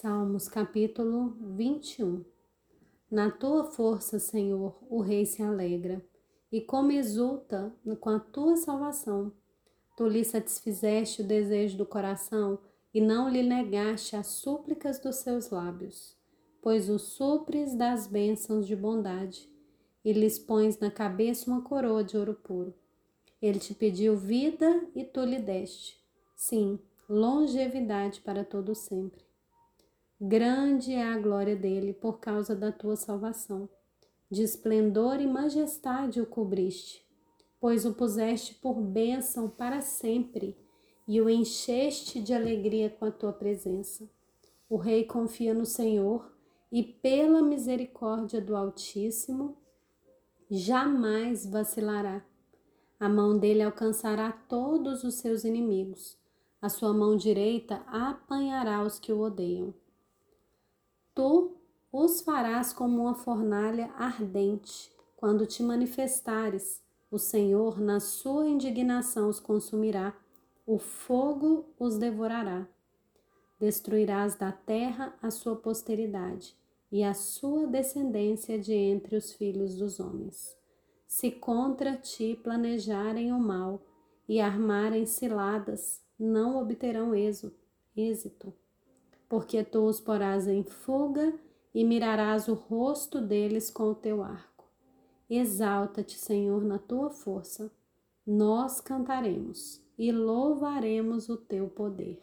Salmos capítulo 21 Na tua força, Senhor, o rei se alegra, e como exulta com a tua salvação. Tu lhe satisfizeste o desejo do coração e não lhe negaste as súplicas dos seus lábios, pois o supres das bênçãos de bondade e lhes pões na cabeça uma coroa de ouro puro. Ele te pediu vida e tu lhe deste. Sim, longevidade para todo sempre. Grande é a glória dele por causa da tua salvação. De esplendor e majestade o cobriste, pois o puseste por bênção para sempre e o encheste de alegria com a tua presença. O rei confia no Senhor e, pela misericórdia do Altíssimo, jamais vacilará. A mão dele alcançará todos os seus inimigos. A sua mão direita apanhará os que o odeiam. Tu os farás como uma fornalha ardente. Quando te manifestares, o Senhor, na sua indignação, os consumirá, o fogo os devorará. Destruirás da terra a sua posteridade e a sua descendência de entre os filhos dos homens se contra ti planejarem o mal e armarem ciladas, não obterão êxito, porque tu os porás em fuga e mirarás o rosto deles com o teu arco. Exalta-te, Senhor, na tua força. Nós cantaremos e louvaremos o teu poder.